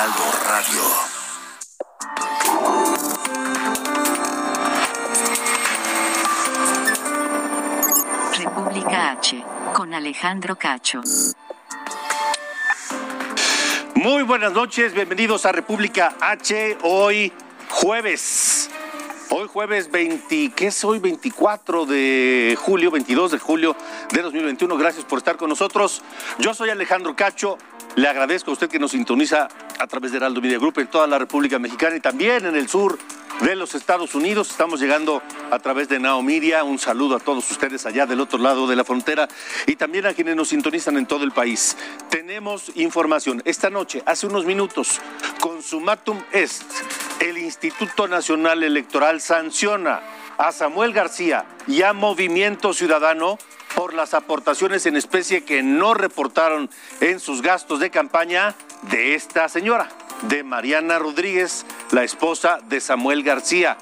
Heraldo Radio. República H, con Alejandro Cacho. Muy buenas noches, bienvenidos a República H. Hoy jueves. Hoy jueves 20, ¿qué es hoy? 24 de julio, 22 de julio de 2021. Gracias por estar con nosotros. Yo soy Alejandro Cacho. Le agradezco a usted que nos sintoniza a través de Heraldo Media Group en toda la República Mexicana y también en el sur de los Estados Unidos. Estamos llegando a través de Now Media. Un saludo a todos ustedes allá del otro lado de la frontera y también a quienes nos sintonizan en todo el país. Tenemos información. Esta noche, hace unos minutos, Consumatum Est, el Instituto Nacional Electoral sanciona a Samuel García y a Movimiento Ciudadano por las aportaciones en especie que no reportaron en sus gastos de campaña de esta señora, de Mariana Rodríguez, la esposa de Samuel García.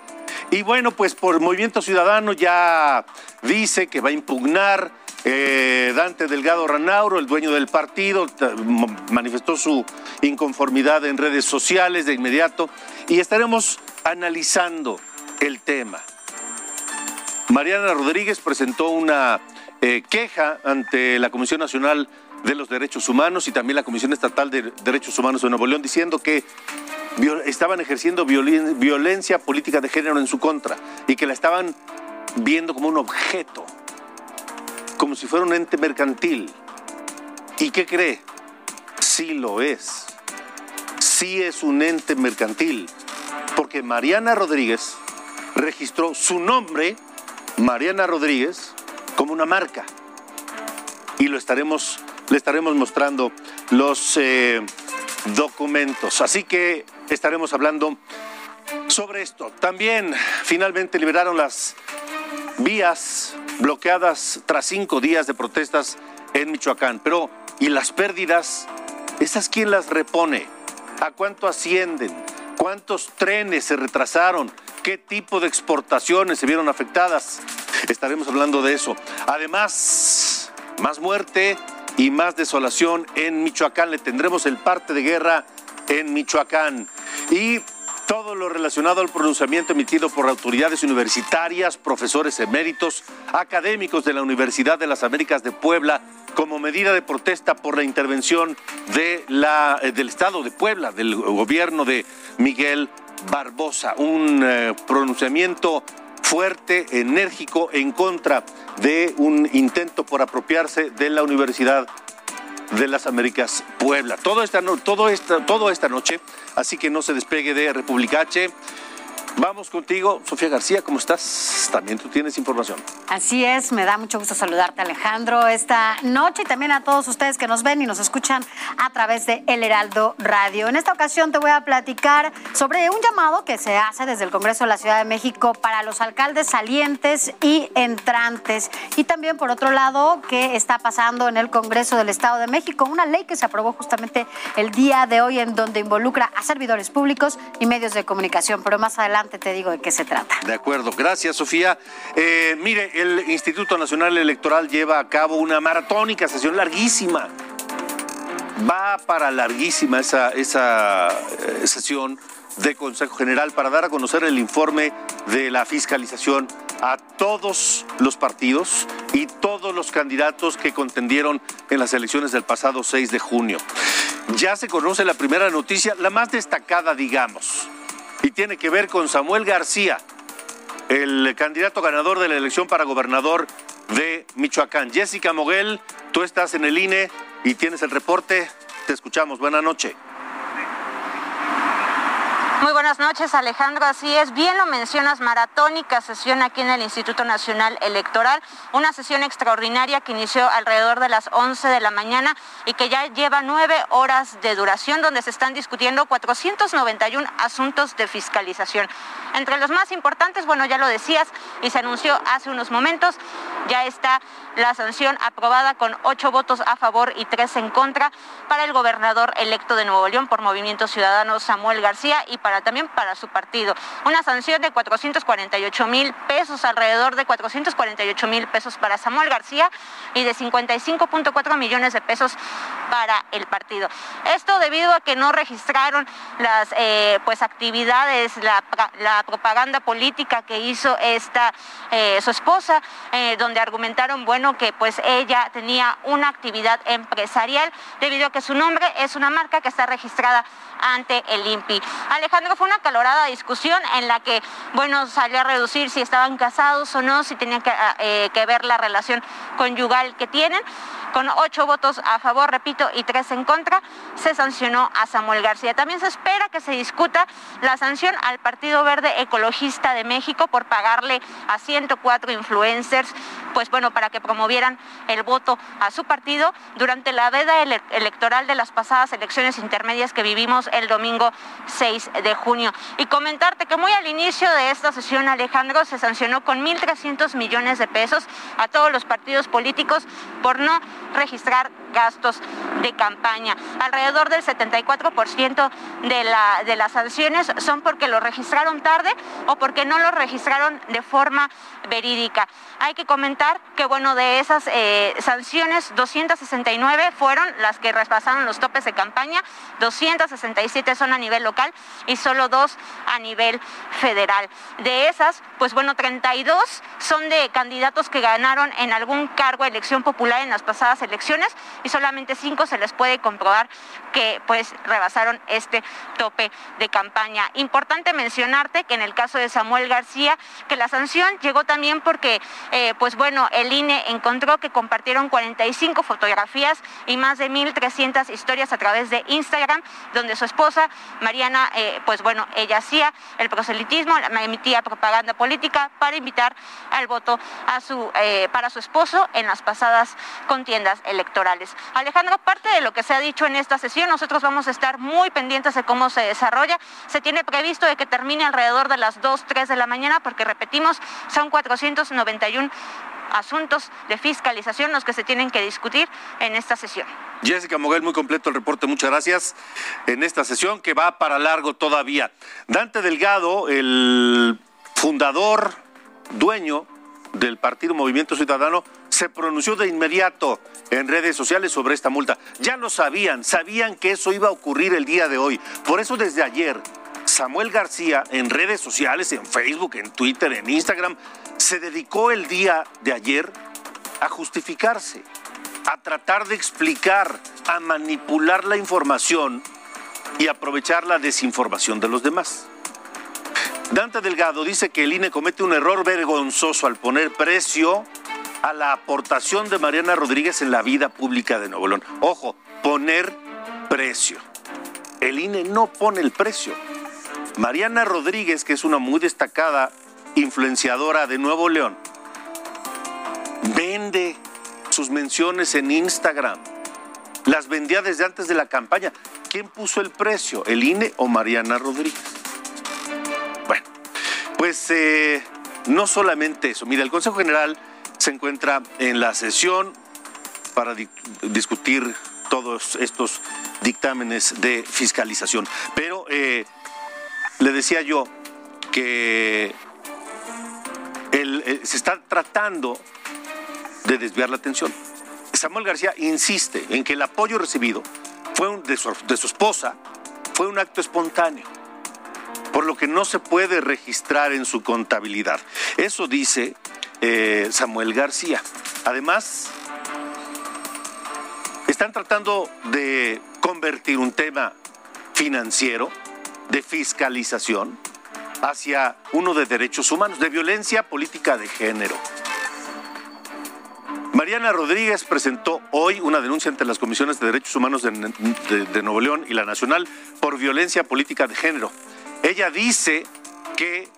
Y bueno, pues por Movimiento Ciudadano ya dice que va a impugnar eh, Dante Delgado Ranauro, el dueño del partido, manifestó su inconformidad en redes sociales de inmediato y estaremos analizando el tema. Mariana Rodríguez presentó una eh, queja ante la Comisión Nacional de los Derechos Humanos y también la Comisión Estatal de Derechos Humanos de Nuevo León diciendo que estaban ejerciendo violencia política de género en su contra y que la estaban viendo como un objeto, como si fuera un ente mercantil. ¿Y qué cree? Sí lo es. Sí es un ente mercantil, porque Mariana Rodríguez registró su nombre, Mariana Rodríguez, como una marca. Y lo estaremos, le estaremos mostrando los eh, documentos. Así que estaremos hablando sobre esto. También finalmente liberaron las vías bloqueadas tras cinco días de protestas en Michoacán. Pero, ¿y las pérdidas? ¿Esas quién las repone? ¿A cuánto ascienden? ¿Cuántos trenes se retrasaron? ¿Qué tipo de exportaciones se vieron afectadas? Estaremos hablando de eso. Además, más muerte y más desolación en Michoacán. Le tendremos el parte de guerra en Michoacán. Y todo lo relacionado al pronunciamiento emitido por autoridades universitarias, profesores eméritos, académicos de la Universidad de las Américas de Puebla, como medida de protesta por la intervención eh, del Estado de Puebla, del gobierno de Miguel Barbosa. Un eh, pronunciamiento fuerte, enérgico, en contra de un intento por apropiarse de la Universidad de las Américas Puebla. Todo esta, todo esta, esta noche, así que no se despegue de República. Vamos contigo, Sofía García, ¿cómo estás? También tú tienes información. Así es, me da mucho gusto saludarte Alejandro esta noche y también a todos ustedes que nos ven y nos escuchan a través de El Heraldo Radio. En esta ocasión te voy a platicar sobre un llamado que se hace desde el Congreso de la Ciudad de México para los alcaldes salientes y entrantes. Y también, por otro lado, qué está pasando en el Congreso del Estado de México, una ley que se aprobó justamente el día de hoy en donde involucra a servidores públicos y medios de comunicación. Pero más adelante te digo de qué se trata. De acuerdo, gracias Sofía. Eh, mire, el Instituto Nacional Electoral lleva a cabo una maratónica sesión larguísima. Va para larguísima esa, esa eh, sesión de Consejo General para dar a conocer el informe de la fiscalización a todos los partidos y todos los candidatos que contendieron en las elecciones del pasado 6 de junio. Ya se conoce la primera noticia, la más destacada, digamos y tiene que ver con Samuel García, el candidato ganador de la elección para gobernador de Michoacán. Jessica Moguel, tú estás en el INE y tienes el reporte. Te escuchamos. Buenas noches. Muy buenas noches, Alejandro. Así es, bien lo mencionas, maratónica sesión aquí en el Instituto Nacional Electoral, una sesión extraordinaria que inició alrededor de las 11 de la mañana y que ya lleva nueve horas de duración, donde se están discutiendo 491 asuntos de fiscalización. Entre los más importantes, bueno, ya lo decías y se anunció hace unos momentos, ya está la sanción aprobada con ocho votos a favor y tres en contra para el gobernador electo de Nuevo León por Movimiento Ciudadano Samuel García y también para su partido. Una sanción de 448 mil pesos, alrededor de 448 mil pesos para Samuel García y de 55.4 millones de pesos para el partido. Esto debido a que no registraron las eh, pues actividades, la, propaganda política que hizo esta eh, su esposa, eh, donde argumentaron bueno que pues ella tenía una actividad empresarial debido a que su nombre es una marca que está registrada ante el INPI. Alejandro, fue una calorada discusión en la que, bueno, salió a reducir si estaban casados o no, si tenían que, eh, que ver la relación conyugal que tienen. Con ocho votos a favor, repito, y tres en contra, se sancionó a Samuel García. También se espera que se discuta la sanción al Partido Verde Ecologista de México por pagarle a 104 influencers, pues bueno, para que promovieran el voto a su partido durante la veda electoral de las pasadas elecciones intermedias que vivimos el domingo 6 de junio. Y comentarte que muy al inicio de esta sesión, Alejandro, se sancionó con 1.300 millones de pesos a todos los partidos políticos por no registrar gastos de campaña. Alrededor del 74% de, la, de las sanciones son porque lo registraron tarde o porque no lo registraron de forma verídica. Hay que comentar que, bueno, de esas eh, sanciones, 269 fueron las que repasaron los topes de campaña, 267 son a nivel local y solo dos a nivel federal. De esas, pues bueno, 32 son de candidatos que ganaron en algún cargo de elección popular en las pasadas elecciones y solamente cinco se les puede comprobar que pues rebasaron este tope de campaña. Importante mencionarte que en el caso de Samuel García, que la sanción llegó también porque eh, pues bueno, el INE encontró que compartieron 45 fotografías y más de 1.300 historias a través de Instagram, donde su esposa, Mariana, eh, pues bueno, ella hacía el proselitismo, emitía propaganda política para invitar al voto a su, eh, para su esposo en las pasadas contiendas electorales. Alejandro, parte de lo que se ha dicho en esta sesión, nosotros vamos a estar muy pendientes de cómo se desarrolla. Se tiene previsto de que termine alrededor de las 2, 3 de la mañana, porque repetimos, son 491 asuntos de fiscalización los que se tienen que discutir en esta sesión. Jessica Moguel, muy completo el reporte, muchas gracias. En esta sesión que va para largo todavía. Dante Delgado, el fundador, dueño del Partido Movimiento Ciudadano, se pronunció de inmediato en redes sociales sobre esta multa. Ya lo sabían, sabían que eso iba a ocurrir el día de hoy. Por eso desde ayer, Samuel García en redes sociales, en Facebook, en Twitter, en Instagram, se dedicó el día de ayer a justificarse, a tratar de explicar, a manipular la información y aprovechar la desinformación de los demás. Dante Delgado dice que el INE comete un error vergonzoso al poner precio a la aportación de Mariana Rodríguez en la vida pública de Nuevo León. Ojo, poner precio. El INE no pone el precio. Mariana Rodríguez, que es una muy destacada influenciadora de Nuevo León, vende sus menciones en Instagram. Las vendía desde antes de la campaña. ¿Quién puso el precio? ¿El INE o Mariana Rodríguez? Bueno, pues eh, no solamente eso. Mira, el Consejo General se encuentra en la sesión para discutir todos estos dictámenes de fiscalización. Pero eh, le decía yo que eh, se está tratando de desviar la atención. Samuel García insiste en que el apoyo recibido fue de, su, esposa fue un acto espontáneo, por lo que no se puede registrar en su contabilidad. Eso dice eh, Samuel García. Además, están tratando de convertir un tema financiero, de fiscalización, hacia uno de derechos humanos, de violencia política de género. Mariana Rodríguez presentó hoy una denuncia ante las comisiones de derechos humanos de, Nuevo León y la Nacional por violencia política de género. ella dice que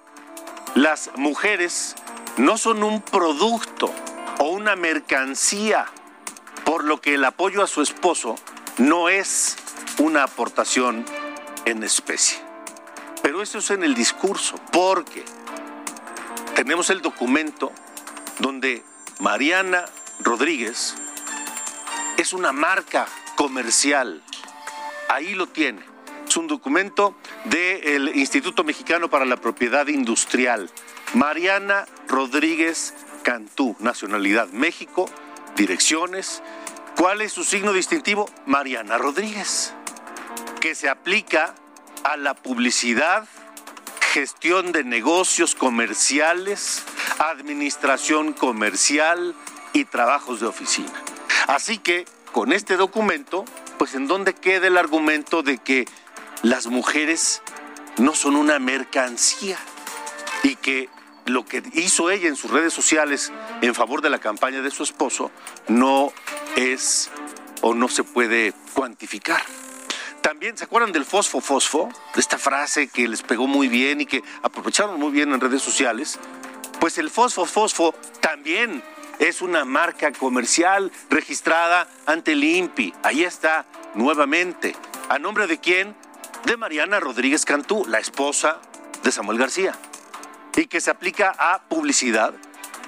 las mujeres no son un producto o una mercancía, por lo que el apoyo a su esposo no es una aportación en especie. Pero eso es en el discurso, porque tenemos el documento donde Mariana Rodríguez es una marca comercial. Ahí lo tiene. Es un documento del Instituto Mexicano para la Propiedad Industrial. Mariana Rodríguez Cantú, nacionalidad México, direcciones. ¿Cuál es su signo distintivo? Mariana Rodríguez, que se aplica a la publicidad, gestión de negocios comerciales, administración comercial y trabajos de oficina. Así que con este documento, pues en dónde queda el argumento de que las mujeres no son una mercancía y que lo que hizo ella en sus redes sociales en favor de la campaña de su esposo no es o no se puede cuantificar. También, ¿se acuerdan del fosfo fosfo? De esta frase que les pegó muy bien y que aprovecharon muy bien en redes sociales. Pues el fosfo fosfo también es una marca comercial registrada ante el INPI. Ahí está, nuevamente. ¿A nombre de quién? De Mariana Rodríguez Cantú, la esposa de Samuel García. Y que se aplica a publicidad,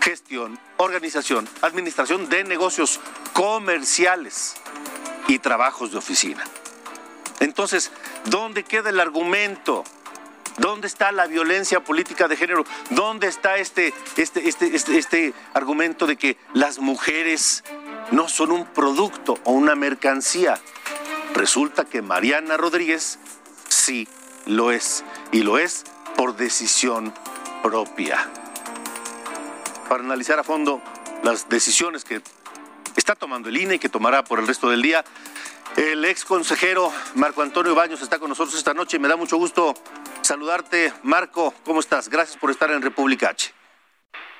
gestión, organización, administración de negocios comerciales y trabajos de oficina. Entonces, ¿dónde queda el argumento? ¿Dónde está la violencia política de género? ¿Dónde está este, este, este, este, este argumento de que las mujeres no son un producto o una mercancía? Resulta que Mariana Rodríguez sí lo es, y lo es por decisión propia. Para analizar a fondo las decisiones que está tomando el INE y que tomará por el resto del día, el ex consejero Marco Antonio Baños está con nosotros esta noche. Me da mucho gusto saludarte. Marco, ¿cómo estás? Gracias por estar en República H.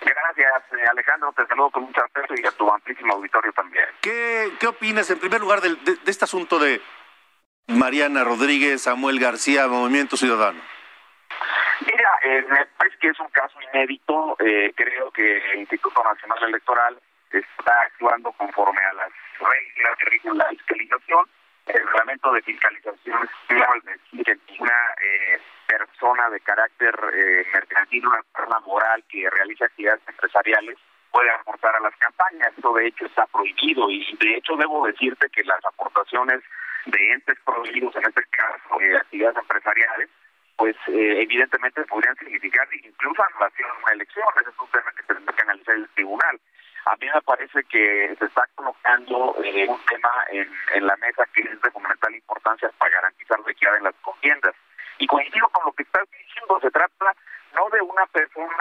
Gracias, eh, Alejandro. Te saludo con mucho afecto y a tu amplísimo auditorio también. ¿Qué, qué opinas, en primer lugar, de, de, este asunto de Mariana Rodríguez, Samuel García, Movimiento Ciudadano? Mira, eh, me parece que es un caso inédito. Eh, creo que el Instituto Nacional Electoral está actuando conforme a las reglas que rigen la fiscalización. El reglamento de fiscalización es claro decir que una eh, persona de carácter eh, mercantil, una persona moral que realiza actividades empresariales, puede aportar a las campañas. Eso de hecho está prohibido y de hecho debo decirte que las aportaciones de entes prohibidos, en este caso de actividades empresariales, pues eh, evidentemente podrían significar incluso anulación de una elección. Ese es un tema que tendrá que analizar el tribunal a mí me parece que se está colocando eh, un tema en, la mesa que es de fundamental importancia para garantizar la equidad en las contiendas. Y coincido con lo que estás diciendo, se trata no de una persona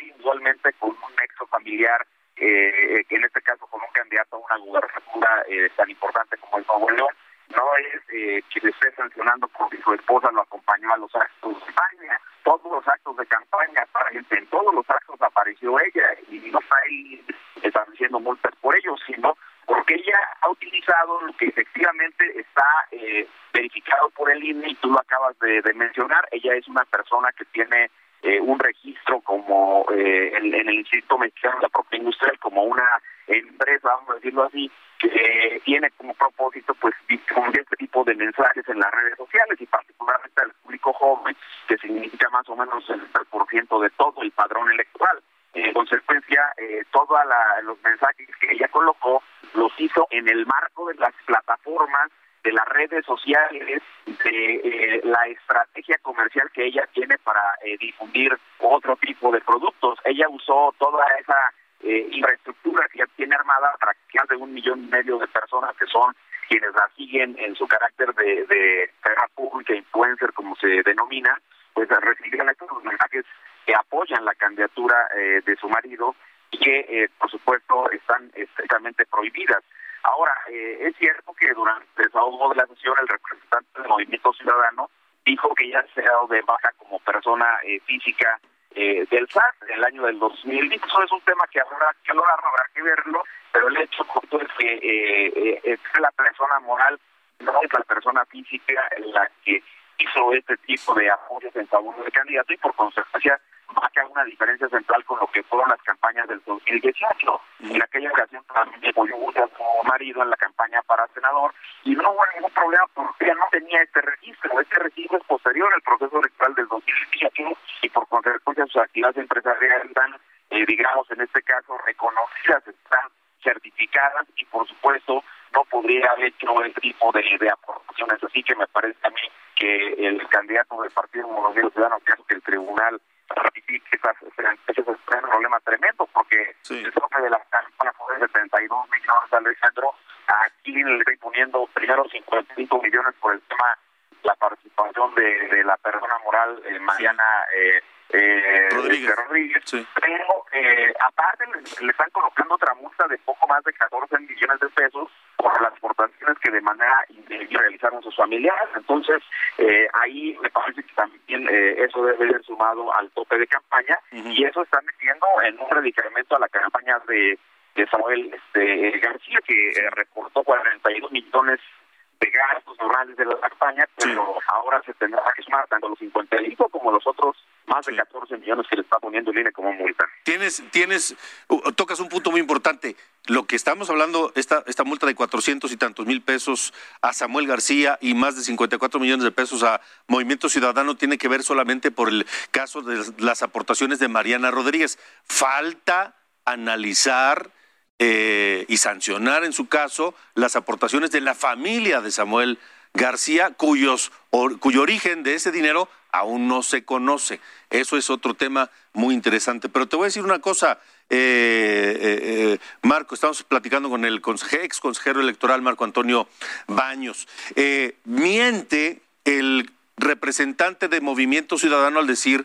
individualmente con un nexo familiar, eh, en este caso con un candidato a una gubernatura eh, tan importante como el Nuevo León, no es eh, que le esté sancionando porque su esposa lo acompañó a los actos de campaña. Todos los actos de campaña, en todos los actos apareció ella y no está ahí estableciendo multas por ello, sino porque ella ha utilizado lo que efectivamente está eh, verificado por el INE y tú lo acabas de, mencionar. Ella es una persona que tiene eh, un registro como eh, en, el Instituto Mexicano de la Propiedad Industrial, como una empresa, vamos a decirlo así, que tiene como propósito pues difundir este tipo de mensajes en las redes sociales y particularmente al público joven, que significa más o menos el 3% de todo el padrón electoral. En consecuencia, eh, todos los mensajes que ella colocó los hizo en el marco de las plataformas, de las redes sociales, de eh, la estrategia comercial que ella tiene para eh, difundir otro tipo de productos. Ella usó toda esa eh, infraestructura que ya tiene armada para que más de un millón y medio de personas que son quienes la siguen en su carácter de, de pública, influencer, como se denomina, pues recibieron estos mensajes que apoyan la candidatura eh, de su marido y que, eh, por supuesto, están estrictamente prohibidas. Ahora, eh, es cierto que durante el desahogo de la sesión el representante del Movimiento Ciudadano dijo que ya se ha dado de baja como persona física del SAT en el año del 2000. Eso es un tema que habrá que habrá que verlo, pero el hecho es que es la persona moral no es la persona física la que hizo este tipo de apoyos en favor del candidato y por consecuencia marca una diferencia central con lo que fueron las campañas del 2018. En aquella ocasión también apoyó a su marido en la campaña para senador y no hubo ningún problema porque ella no tenía este registro. Este registro es posterior al proceso electoral del 2018 y por consecuencia sus actividades empresariales están, eh, digamos, en este caso reconocidas, están certificadas y por supuesto no podría haber hecho el tipo de, de aportaciones. Así que me parece a mí que el candidato del Partido Movimiento Ciudadano, que que el tribunal ratifique esas, ese es un problema tremendo, porque el tope de la campaña fue de 72 millones, Alejandro. Aquí le estoy poniendo primero 55 millones por el tema la participación de, de la persona moral eh, Mariana eh, eh, Rodríguez. Rodríguez. Pero eh, aparte le, le, están colocando otra multa de poco más de 14 millones de pesos por las aportaciones que de manera indebida realizaron sus familiares. Entonces, eh, ahí me parece que también eh, eso debe ser sumado al tope de campaña uh -huh. y eso está metiendo en un radicamento a la campaña de, de Samuel este, García, que eh, reportó 42 millones de gastos normales de la campaña, pero sí. ahora se tendrá que sumar tanto los 55 como los otros más de 14 millones que le está poniendo el INE como multa. Tienes, tienes, tocas un punto muy importante. Lo que estamos hablando, esta, esta multa de 400 y tantos mil pesos a Samuel García y más de 54 millones de pesos a Movimiento Ciudadano tiene que ver solamente por el caso de las aportaciones de Mariana Rodríguez. Falta analizar eh, y sancionar en su caso las aportaciones de la familia de Samuel García, cuyos, cuyo origen de ese dinero aún no se conoce. Eso es otro tema muy interesante. Pero te voy a decir una cosa, eh, eh, Marco, estamos platicando con el ex consejero electoral Marco Antonio Baños. Miente el representante de Movimiento Ciudadano al decir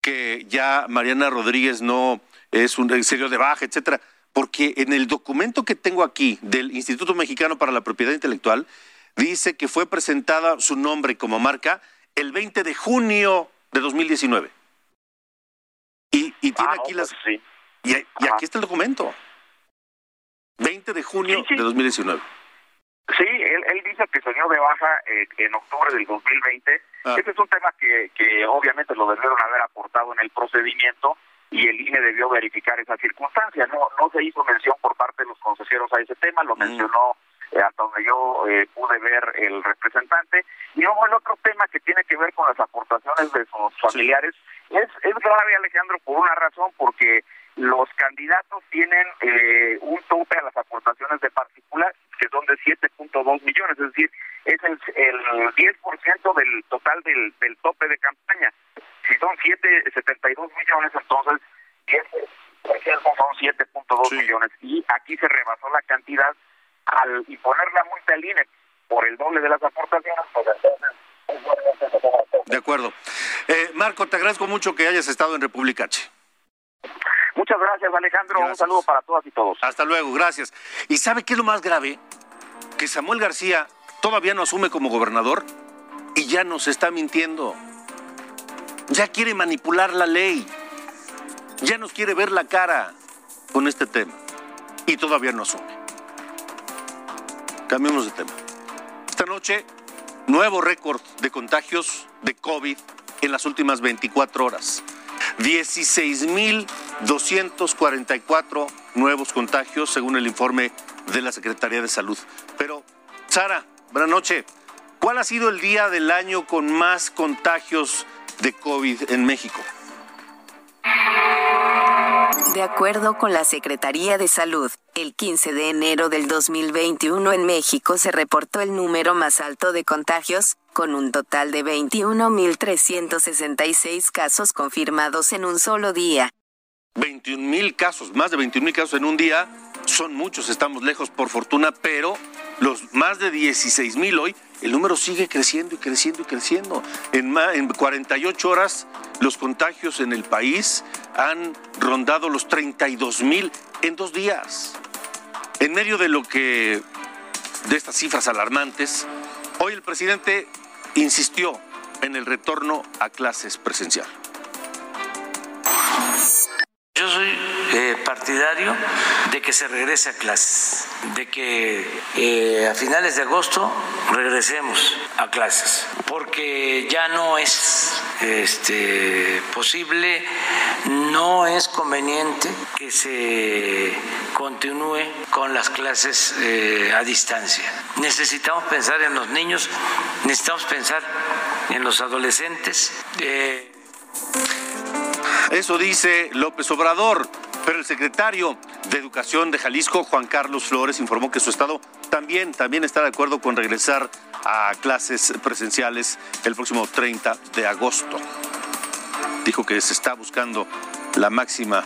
que ya Mariana Rodríguez no es un serio de baja, etcétera porque en el documento que tengo aquí del Instituto Mexicano para la Propiedad Intelectual dice que fue presentada su nombre como marca el 20 de junio de 2019. Y, y tiene ah, aquí las... Pues sí. Y, y aquí está el documento. 20 de junio sí, sí. de 2019. Sí, él, él dice que se dio de baja eh, en octubre del 2020. Ah. Ese es un tema que, que obviamente lo debieron haber aportado en el procedimiento y el INE debió verificar esa circunstancia. No, no se hizo mención por parte de los consejeros a ese tema, lo mm. mencionó eh, hasta donde yo eh, pude ver el representante. Y luego el otro tema que tiene que ver con las aportaciones de sus familiares sí. es, es grave, Alejandro, por una razón, porque los candidatos tienen eh, un tope a las aportaciones de particular que son de 7.2 millones, es decir, es el, el 10% del total del, del tope de campaña si son 7.72 millones, entonces 10 son 7.2 sí. millones. Y aquí se rebasó la cantidad al imponer la multa al INE por el doble de las aportaciones, pues entonces... De acuerdo. Eh, Marco, te agradezco mucho que hayas estado en República H. Muchas gracias, Alejandro. Gracias. Un saludo para todas y todos. Hasta luego, gracias. ¿Y sabe qué es lo más grave? Que Samuel García todavía no asume como gobernador y ya nos está mintiendo ya quiere manipular la ley, ya nos quiere ver la cara con este tema y todavía no asume. Cambiemos de tema. Esta noche, nuevo récord de contagios de COVID en las últimas 24 horas. 16.244 nuevos contagios según el informe de la Secretaría de Salud. Pero, Sara, buenas noches. ¿Cuál ha sido el día del año con más contagios de COVID en México. De acuerdo con la Secretaría de Salud, el 15 de enero del 2021 en México se reportó el número más alto de contagios, con un total de 21.366 casos confirmados en un solo día. 21.000 casos, más de 21.000 casos en un día, son muchos, estamos lejos por fortuna, pero los más de 16.000 hoy el número sigue creciendo y creciendo y creciendo. En, en 48 horas los contagios en el país han rondado los 32 mil en dos días. En medio de lo que, de estas cifras alarmantes, hoy el presidente insistió en el retorno a clases presencial. Eh, partidario de que se regrese a clases, de que eh, a finales de agosto regresemos a clases, porque ya no es este, posible, no es conveniente que se continúe con las clases eh, a distancia. Necesitamos pensar en los niños, necesitamos pensar en los adolescentes. Eso dice López Obrador. Pero el secretario de Educación de Jalisco, Juan Carlos Flores, informó que su estado también, también está de acuerdo con regresar a clases presenciales el próximo 30 de agosto. Dijo que se está buscando la máxima,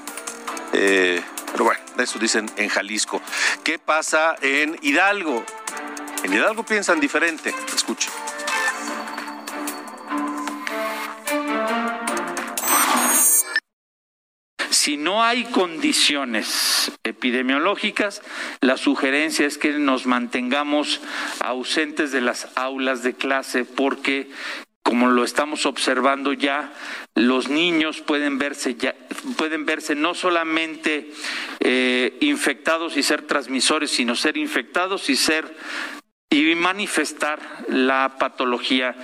eh, pero bueno, eso dicen en Jalisco. ¿Qué pasa en Hidalgo? En Hidalgo piensan diferente. Escuchen. Si no hay condiciones epidemiológicas, la sugerencia es que nos mantengamos ausentes de las aulas de clase porque como lo estamos observando ya, los niños pueden verse ya, pueden verse no solamente eh, infectados y ser transmisores, sino ser infectados y ser y manifestar la patología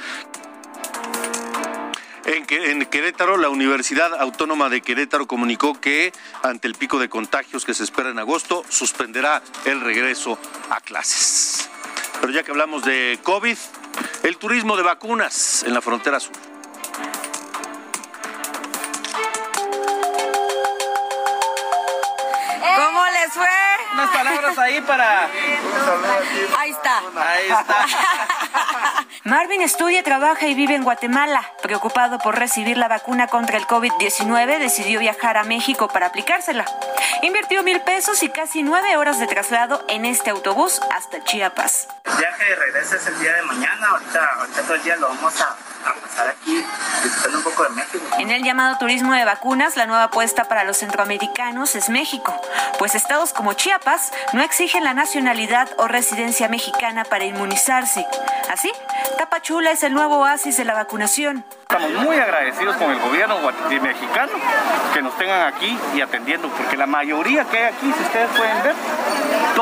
en, Querétaro, la Universidad Autónoma de Querétaro comunicó que ante el pico de contagios que se espera en agosto, suspenderá el regreso a clases. Pero ya que hablamos de COVID, el turismo de vacunas en la frontera sur. ¿Cómo les fue? Unas palabras ahí para... Ahí está. Ahí está. Marvin estudia, trabaja y vive en Guatemala. Preocupado por recibir la vacuna contra el COVID-19, decidió viajar a México para aplicársela. Invirtió mil pesos y casi nueve horas de traslado en este autobús hasta Chiapas. El viaje de regreso es el día de mañana. Ahorita, ahorita todo el día lo vamos a a pasar aquí disfrutando un poco de México. En el llamado turismo de vacunas, la nueva apuesta para los centroamericanos es México, pues estados como Chiapas no exigen la nacionalidad o residencia mexicana para inmunizarse. Así, Tapachula es el nuevo oasis de la vacunación. Estamos muy agradecidos con el gobierno mexicano que nos tengan aquí y atendiendo, porque la mayoría que hay aquí, si ustedes pueden ver,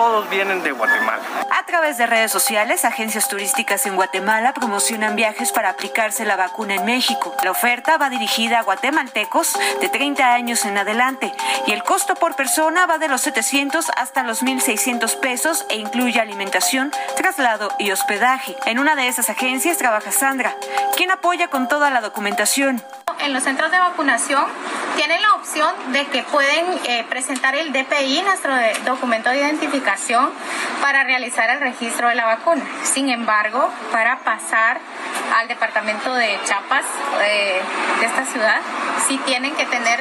todos vienen de Guatemala. A través de redes sociales, agencias turísticas en Guatemala promocionan viajes para aplicarse la vacuna en México. La oferta va dirigida a guatemaltecos de 30 años en adelante y el costo por persona va de los 700 hasta los 1.600 pesos e incluye alimentación, traslado y hospedaje. En una de esas agencias trabaja Sandra, quien apoya con toda la documentación. En los centros de vacunación tienen la opción de que pueden eh, presentar el DPI, nuestro documento de identificación, para realizar el registro de la vacuna. Sin embargo, para pasar al departamento de Chiapas eh, de esta ciudad, sí tienen que tener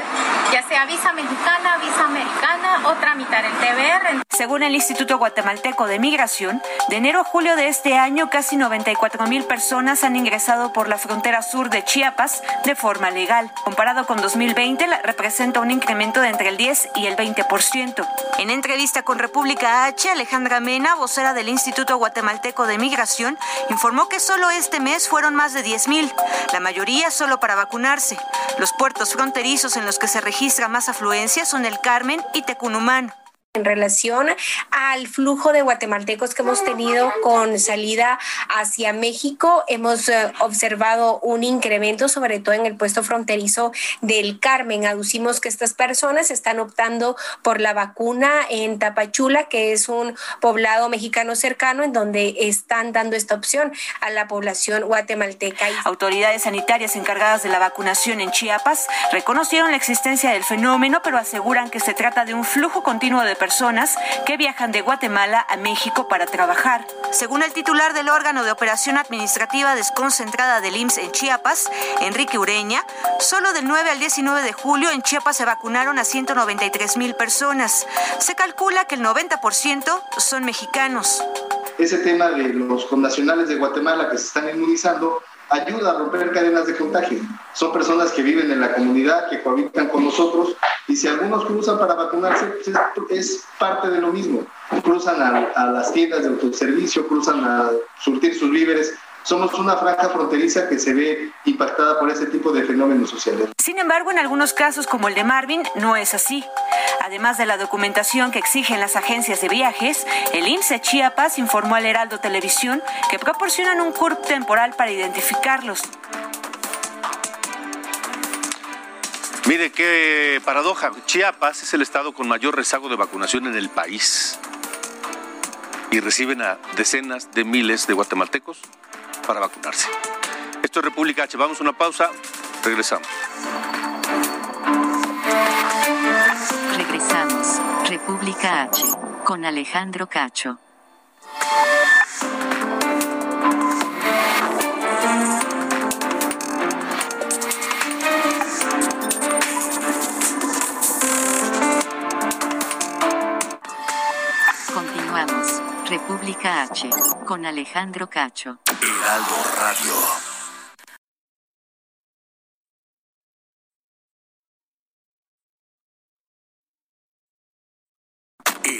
ya sea visa mexicana, visa americana o tramitar el TBR. Según el Instituto Guatemalteco de Migración, de enero a julio de este año casi 94 mil personas han ingresado por la frontera sur de Chiapas de forma legal. Comparado con 2020, representa un incremento de entre el 10 y el 20%. En entrevista con República H, Alejandra Mena, vocera del Instituto Guatemalteco de Migración, informó que solo este mes fueron más de 10 mil, la mayoría solo para vacunarse. Los puertos fronterizos en los que se registra más afluencia son el Carmen y Tecunumán en relación al flujo de guatemaltecos que hemos tenido con salida hacia México, hemos eh, observado un incremento, sobre todo en el puesto fronterizo del Carmen. Aducimos que estas personas están optando por la vacuna en Tapachula, que es un poblado mexicano cercano, en donde están dando esta opción a la población guatemalteca. Autoridades sanitarias encargadas de la vacunación en Chiapas reconocieron la existencia del fenómeno, pero aseguran que se trata de un flujo continuo de personas que viajan de Guatemala a México para trabajar. Según el titular del órgano de operación administrativa desconcentrada del IMSS en Chiapas, Enrique Ureña, solo del 9 al 19 de julio en Chiapas se vacunaron a 193 mil personas. Se calcula que el 90% son mexicanos. Ese tema de los connacionales de Guatemala que se están inmunizando ayuda a romper cadenas de contagio. Son personas que viven en la comunidad, que cohabitan con nosotros, y si algunos cruzan para vacunarse, pues es, parte de lo mismo. Cruzan a, a las tiendas de autoservicio, cruzan a surtir sus víveres, somos una franja fronteriza que se ve impactada por ese tipo de fenómenos sociales. Sin embargo, en algunos casos, como el de Marvin, no es así. Además de la documentación que exigen las agencias de viajes, el INSE Chiapas informó al Heraldo Televisión que proporcionan un CURP temporal para identificarlos. Mire qué paradoja. Chiapas es el estado con mayor rezago de vacunación en el país. Y reciben a decenas de miles de guatemaltecos para vacunarse. Esto es República H. Vamos a una pausa. Regresamos. Regresamos. República H. Con Alejandro Cacho. Continuamos. República H. Con Alejandro Cacho. Heraldo Radio.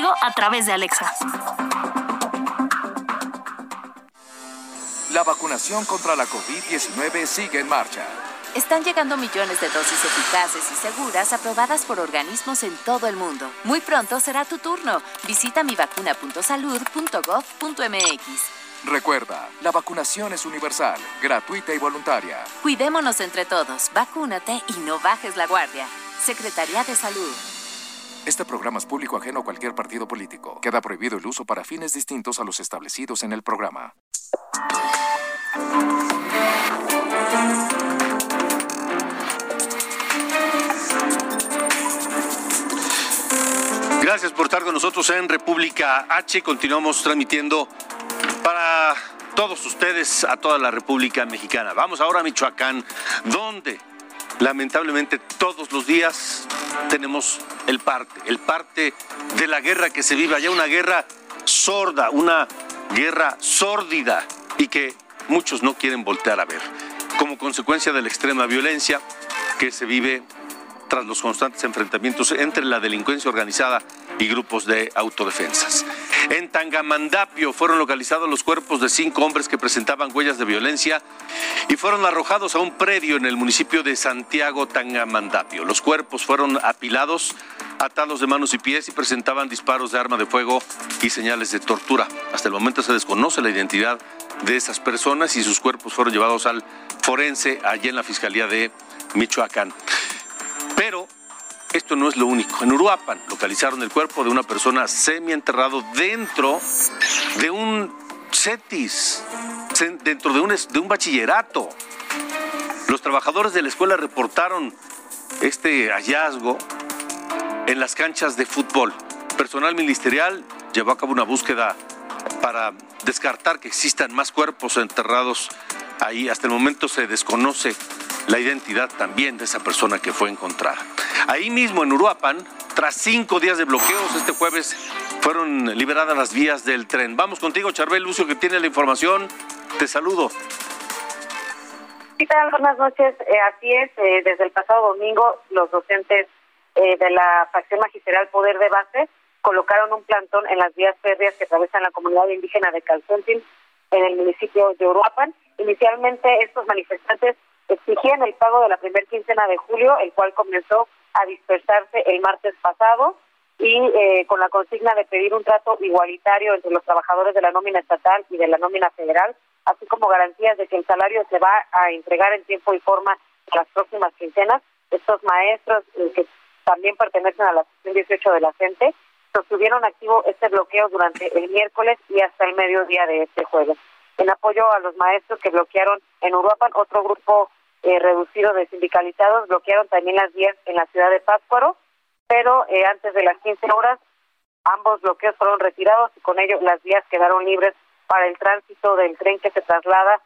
a través de Alexa. La vacunación contra la COVID-19 sigue en marcha. Están llegando millones de dosis eficaces y seguras aprobadas por organismos en todo el mundo. Muy pronto será tu turno. Visita mivacuna.salud.gov.mx. Recuerda, la vacunación es universal, gratuita y voluntaria. Cuidémonos entre todos, vacúnate y no bajes la guardia. Secretaría de Salud. Este programa es público ajeno a cualquier partido político. Queda prohibido el uso para fines distintos a los establecidos en el programa. Gracias por estar con nosotros en República H. Continuamos transmitiendo para todos ustedes a toda la República Mexicana. Vamos ahora a Michoacán, donde lamentablemente todos los días tenemos el parte, el parte de la guerra que se vive allá, una guerra sorda, una guerra sórdida y que muchos no quieren voltear a ver, como consecuencia de la extrema violencia que se vive tras los constantes enfrentamientos entre la delincuencia organizada y grupos de autodefensas. En Tangamandapio fueron localizados los cuerpos de cinco hombres que presentaban huellas de violencia y fueron arrojados a un predio en el municipio de Santiago Tangamandapio. Los cuerpos fueron apilados, atados de manos y pies y presentaban disparos de arma de fuego y señales de tortura. Hasta el momento se desconoce la identidad de esas personas y sus cuerpos fueron llevados al forense allí en la Fiscalía de Michoacán. Esto no es lo único. En Uruapan localizaron el cuerpo de una persona semienterrado dentro de un CETIS, dentro de un, de un bachillerato. Los trabajadores de la escuela reportaron este hallazgo en las canchas de fútbol. Personal ministerial llevó a cabo una búsqueda para descartar que existan más cuerpos enterrados ahí. Hasta el momento se desconoce la identidad también de esa persona que fue encontrada. Ahí mismo en Uruapan, tras cinco días de bloqueos, este jueves fueron liberadas las vías del tren. Vamos contigo, Charbel Lucio, que tiene la información. Te saludo. Buenas noches. Eh, así es, eh, desde el pasado domingo los docentes eh, de la facción magisterial Poder de Base colocaron un plantón en las vías férreas que atraviesan la comunidad indígena de Calzontin en el municipio de Uruapan. Inicialmente estos manifestantes exigían el pago de la primera quincena de julio, el cual comenzó a dispersarse el martes pasado y eh, con la consigna de pedir un trato igualitario entre los trabajadores de la nómina estatal y de la nómina federal, así como garantías de que el salario se va a entregar en tiempo y forma en las próximas quincenas. Estos maestros eh, que también pertenecen a la sección 18 de la gente sostuvieron activo este bloqueo durante el miércoles y hasta el mediodía de este jueves. En apoyo a los maestros que bloquearon en Uruapan, otro grupo eh, reducido de sindicalizados bloquearon también las vías en la ciudad de Pátzcuaro, pero eh, antes de las 15 horas ambos bloqueos fueron retirados y con ello las vías quedaron libres para el tránsito del tren que se traslada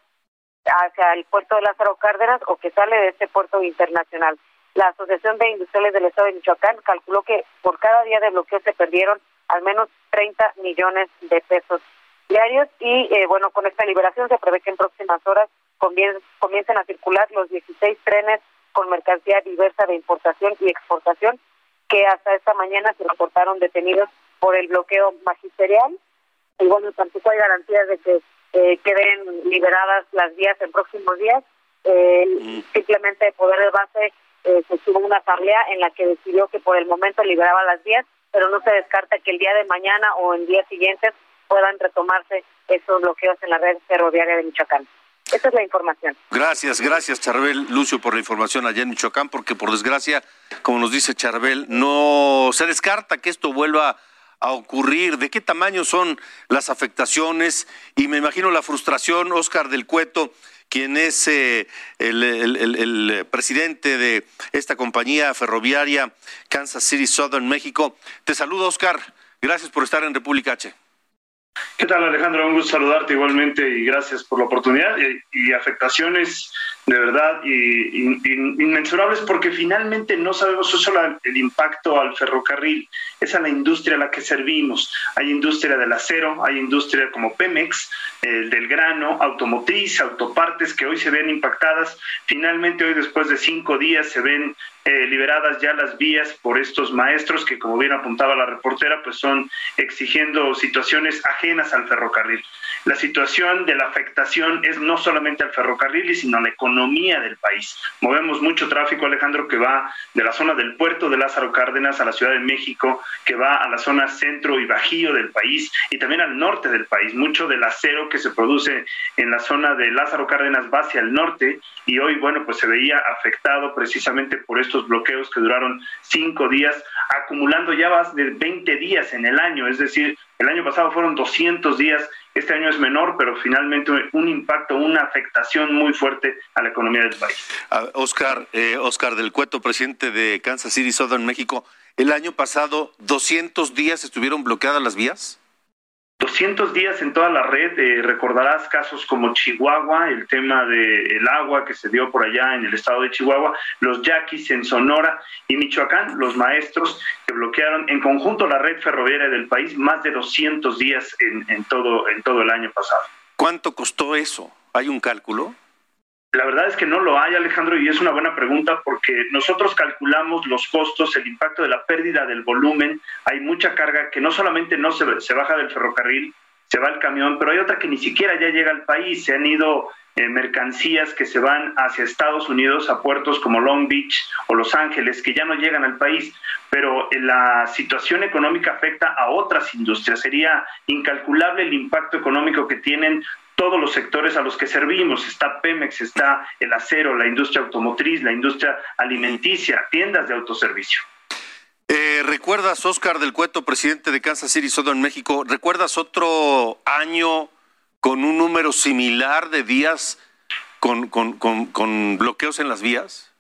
hacia el puerto de Lázaro Cárdenas o que sale de este puerto internacional. La Asociación de Industriales del Estado de Michoacán calculó que por cada día de bloqueo se perdieron al menos 30 millones de pesos diarios y eh, bueno, con esta liberación se prevé que en próximas horas comiencen a circular los 16 trenes con mercancía diversa de importación y exportación que hasta esta mañana se reportaron detenidos por el bloqueo magisterial y bueno, tampoco hay garantías de que eh, queden liberadas las vías en próximos días. Eh. Simplemente Poder de Base eh, se tuvo una asamblea en la que decidió que por el momento liberaba las vías, pero no se descarta que el día de mañana o en días siguientes puedan retomarse esos bloqueos en la red ferroviaria de Michoacán. Esa es la información. Gracias, gracias Charbel Lucio por la información allá en Michoacán, porque por desgracia, como nos dice Charbel, no se descarta que esto vuelva a ocurrir, de qué tamaño son las afectaciones y me imagino la frustración, Oscar del Cueto, quien es eh, el, el, presidente de esta compañía ferroviaria Kansas City Southern México. Te saludo, Oscar. Gracias por estar en República H. ¿Qué tal Alejandro? Un gusto saludarte igualmente y gracias por la oportunidad y, afectaciones de verdad y, inmensurables porque finalmente no sabemos solo el impacto al ferrocarril, es a la industria a la que servimos. Hay industria del acero, hay industria como Pemex, el del grano, automotriz, autopartes que hoy se ven impactadas. Finalmente hoy después de cinco días se ven eh, liberadas ya las vías por estos maestros que, como bien apuntaba la reportera, pues son exigiendo situaciones ajenas al ferrocarril. La situación de la afectación es no solamente al ferrocarril, sino a la economía del país. Movemos mucho tráfico, Alejandro, que va de la zona del puerto de Lázaro Cárdenas a la Ciudad de México, que va a la zona centro y bajío del país y también al norte del país. Mucho del acero que se produce en la zona de Lázaro Cárdenas va hacia el norte y hoy, bueno, pues se veía afectado precisamente por estos bloqueos que duraron cinco días, acumulando ya más de 20 días en el año, es decir, el año pasado fueron 200 días, este año es menor, pero finalmente un impacto, una afectación muy fuerte a la economía del país. Oscar, eh, Oscar del Cueto, presidente de Kansas City Southern México, el año pasado 200 días estuvieron bloqueadas las vías. 200 días en toda la red, eh, recordarás casos como Chihuahua, el tema del agua que se dio por allá en el estado de Chihuahua, los yaquis en Sonora y Michoacán, los maestros que bloquearon en conjunto la red ferroviaria del país más de 200 días en, todo, en todo el año pasado. ¿Cuánto costó eso? ¿Hay un cálculo? La verdad es que no lo hay, Alejandro, y es una buena pregunta porque nosotros calculamos los costos, el impacto de la pérdida del volumen. Hay mucha carga que no solamente no se, baja del ferrocarril, se va el camión, pero hay otra que ni siquiera ya llega al país. Se han ido eh, mercancías que se van hacia Estados Unidos a puertos como Long Beach o Los Ángeles, que ya no llegan al país, pero eh, la situación económica afecta a otras industrias. Sería incalculable el impacto económico que tienen todos los sectores a los que servimos. Está Pemex, está el acero, la industria automotriz, la industria alimenticia, tiendas de autoservicio. Eh, ¿Recuerdas, Oscar del Cueto, presidente de Kansas City Sodo en México, recuerdas otro año con un número similar de días con, con bloqueos en las vías?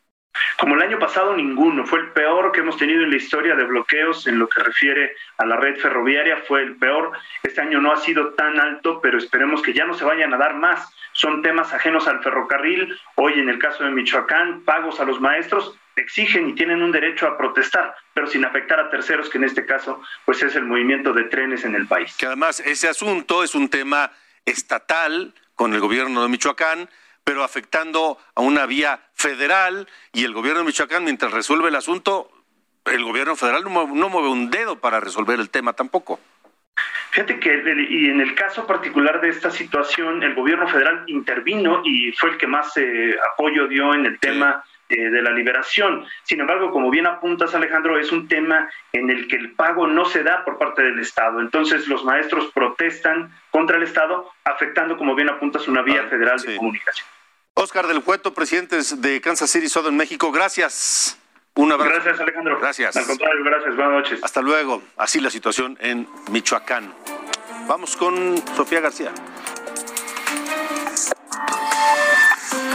Como el año pasado, ninguno. Fue el peor que hemos tenido en la historia de bloqueos en lo que refiere a la red ferroviaria. Fue el peor. Este año no ha sido tan alto, pero esperemos que ya no se vayan a dar más. Son temas ajenos al ferrocarril. Hoy, en el caso de Michoacán, pagos a los maestros exigen y tienen un derecho a protestar, pero sin afectar a terceros, que en este caso, pues es el movimiento de trenes en el país. Que además ese asunto es un tema estatal con el gobierno de Michoacán pero afectando a una vía federal y el gobierno de Michoacán, mientras resuelve el asunto, el gobierno federal no mueve, un dedo para resolver el tema tampoco. Fíjate que y en el caso particular de esta situación, el gobierno federal intervino y fue el que más eh, apoyo dio en el tema eh, de la liberación. Sin embargo, como bien apuntas, Alejandro, es un tema en el que el pago no se da por parte del Estado. Entonces, los maestros protestan contra el Estado, afectando, como bien apuntas, una vía federal de comunicación. Oscar del Cueto, presidente de Kansas City Southern en México, gracias. Un abrazo. Gracias, Alejandro. Gracias. Al contrario, gracias. Buenas noches. Hasta luego. Así la situación en Michoacán. Vamos con Sofía García.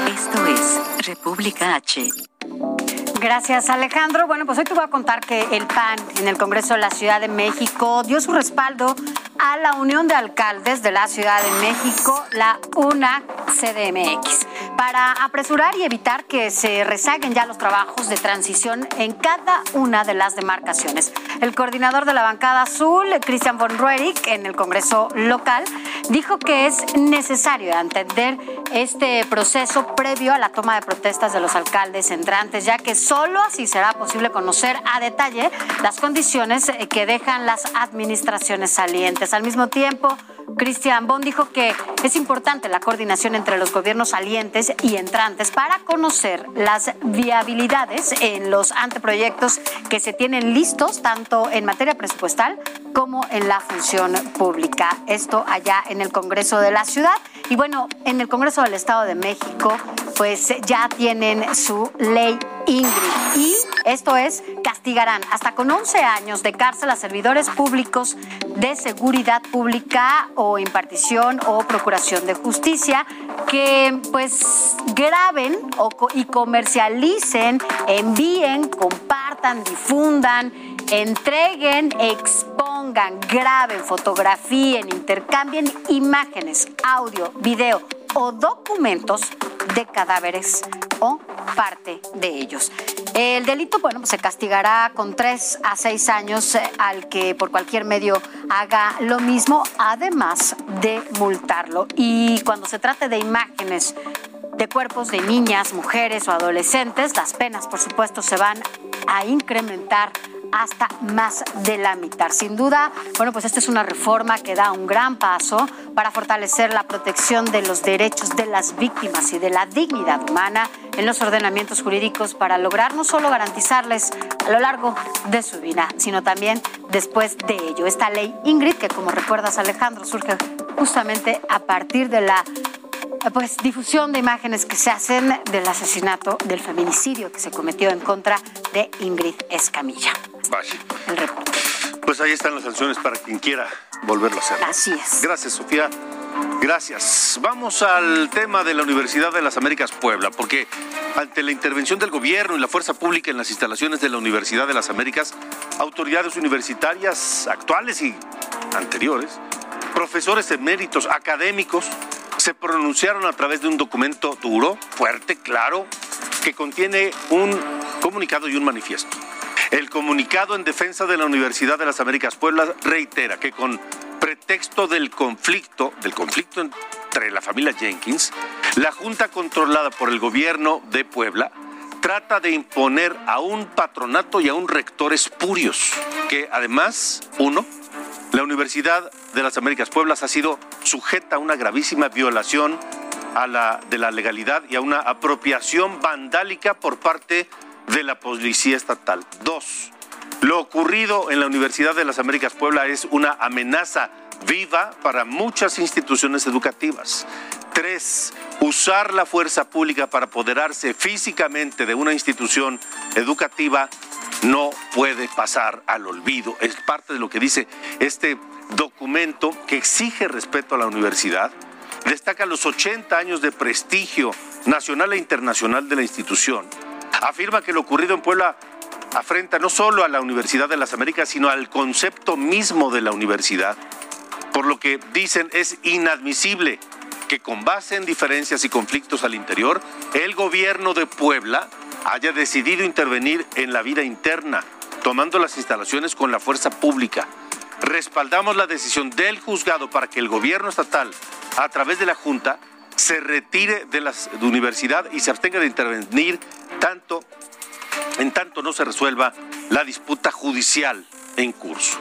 Esto es República H. Gracias, Alejandro. Bueno, pues hoy te voy a contar que el PAN en el Congreso de la Ciudad de México dio su respaldo a la Unión de Alcaldes de la Ciudad de México, la UNACS CDMX, para apresurar y evitar que se rezaguen ya los trabajos de transición en cada una de las demarcaciones. El coordinador de la bancada azul, Christian von Roerich, en el Congreso local, dijo que es necesario entender este proceso previo a la toma de protestas de los alcaldes entrantes, ya que solo así será posible conocer a detalle las condiciones que dejan las administraciones salientes. Al mismo tiempo, Cristian Bond dijo que es importante la coordinación entre los gobiernos salientes y entrantes para conocer las viabilidades en los anteproyectos que se tienen listos tanto en materia presupuestal como en la función pública. Esto allá en el Congreso de la Ciudad. Y bueno, en el Congreso del Estado de México, pues ya tienen su ley Y esto es, castigarán hasta con 11 años de cárcel a servidores públicos de seguridad pública o impartición o procuración de justicia que pues graben y comercialicen, envíen, compartan, difundan, entreguen, expongan, graben, fotografíen, intercambien imágenes, audio, video o documentos de cadáveres o parte de ellos. El delito, bueno, pues se castigará con tres a seis años eh, al que por cualquier medio haga lo mismo, además de multarlo. Y cuando se trate de imágenes de cuerpos de niñas, mujeres o adolescentes, las penas, por supuesto, se van a incrementar hasta más de la mitad. Sin duda, bueno, pues esta es una reforma que da un gran paso para fortalecer la protección de los derechos de las víctimas y de la dignidad humana en los ordenamientos jurídicos para lograr no solo garantizarles a lo largo de su vida, sino también después de ello. Esta ley Ingrid, que como recuerdas Alejandro, surge justamente a partir de la pues difusión de imágenes que se hacen del asesinato, del feminicidio que se cometió en contra de Ingrid Escamilla. Vaya. Pues ahí están las sanciones para quien quiera volverlo a hacer. Así es. Gracias, Sofía. Gracias. Vamos al tema de la Universidad de las Américas Puebla, porque ante la intervención del gobierno y la fuerza pública en las instalaciones de la Universidad de las Américas, autoridades universitarias actuales y anteriores, profesores eméritos, académicos, se pronunciaron a través de un documento duro, fuerte, claro, que contiene un comunicado y un manifiesto. El comunicado en defensa de la Universidad de las Américas Puebla reitera que con pretexto del conflicto, del conflicto entre la familia Jenkins, la Junta controlada por el gobierno de Puebla trata de imponer a un patronato y a un rector espurios, que además, uno, la Universidad de las Américas Pueblas ha sido sujeta a una gravísima violación de la legalidad y a una apropiación vandálica por parte de la Policía Estatal. Dos, lo ocurrido en la Universidad de las Américas Puebla es una amenaza viva para muchas instituciones educativas. Tres, usar la fuerza pública para apoderarse físicamente de una institución educativa no puede pasar al olvido. Es parte de lo que dice este documento que exige respeto a la universidad. Destaca los 80 años de prestigio nacional e internacional de la institución. Afirma que lo ocurrido en Puebla afrenta no solo a la Universidad de las Américas, sino al concepto mismo de la universidad. Por lo que dicen es inadmisible que con base en diferencias y conflictos al interior, el gobierno de Puebla haya decidido intervenir en la vida interna, tomando las instalaciones con la fuerza pública. Respaldamos la decisión del juzgado para que el gobierno estatal, a través de la Junta, se retire de la universidad y se abstenga de intervenir tanto en tanto no se resuelva la disputa judicial en curso.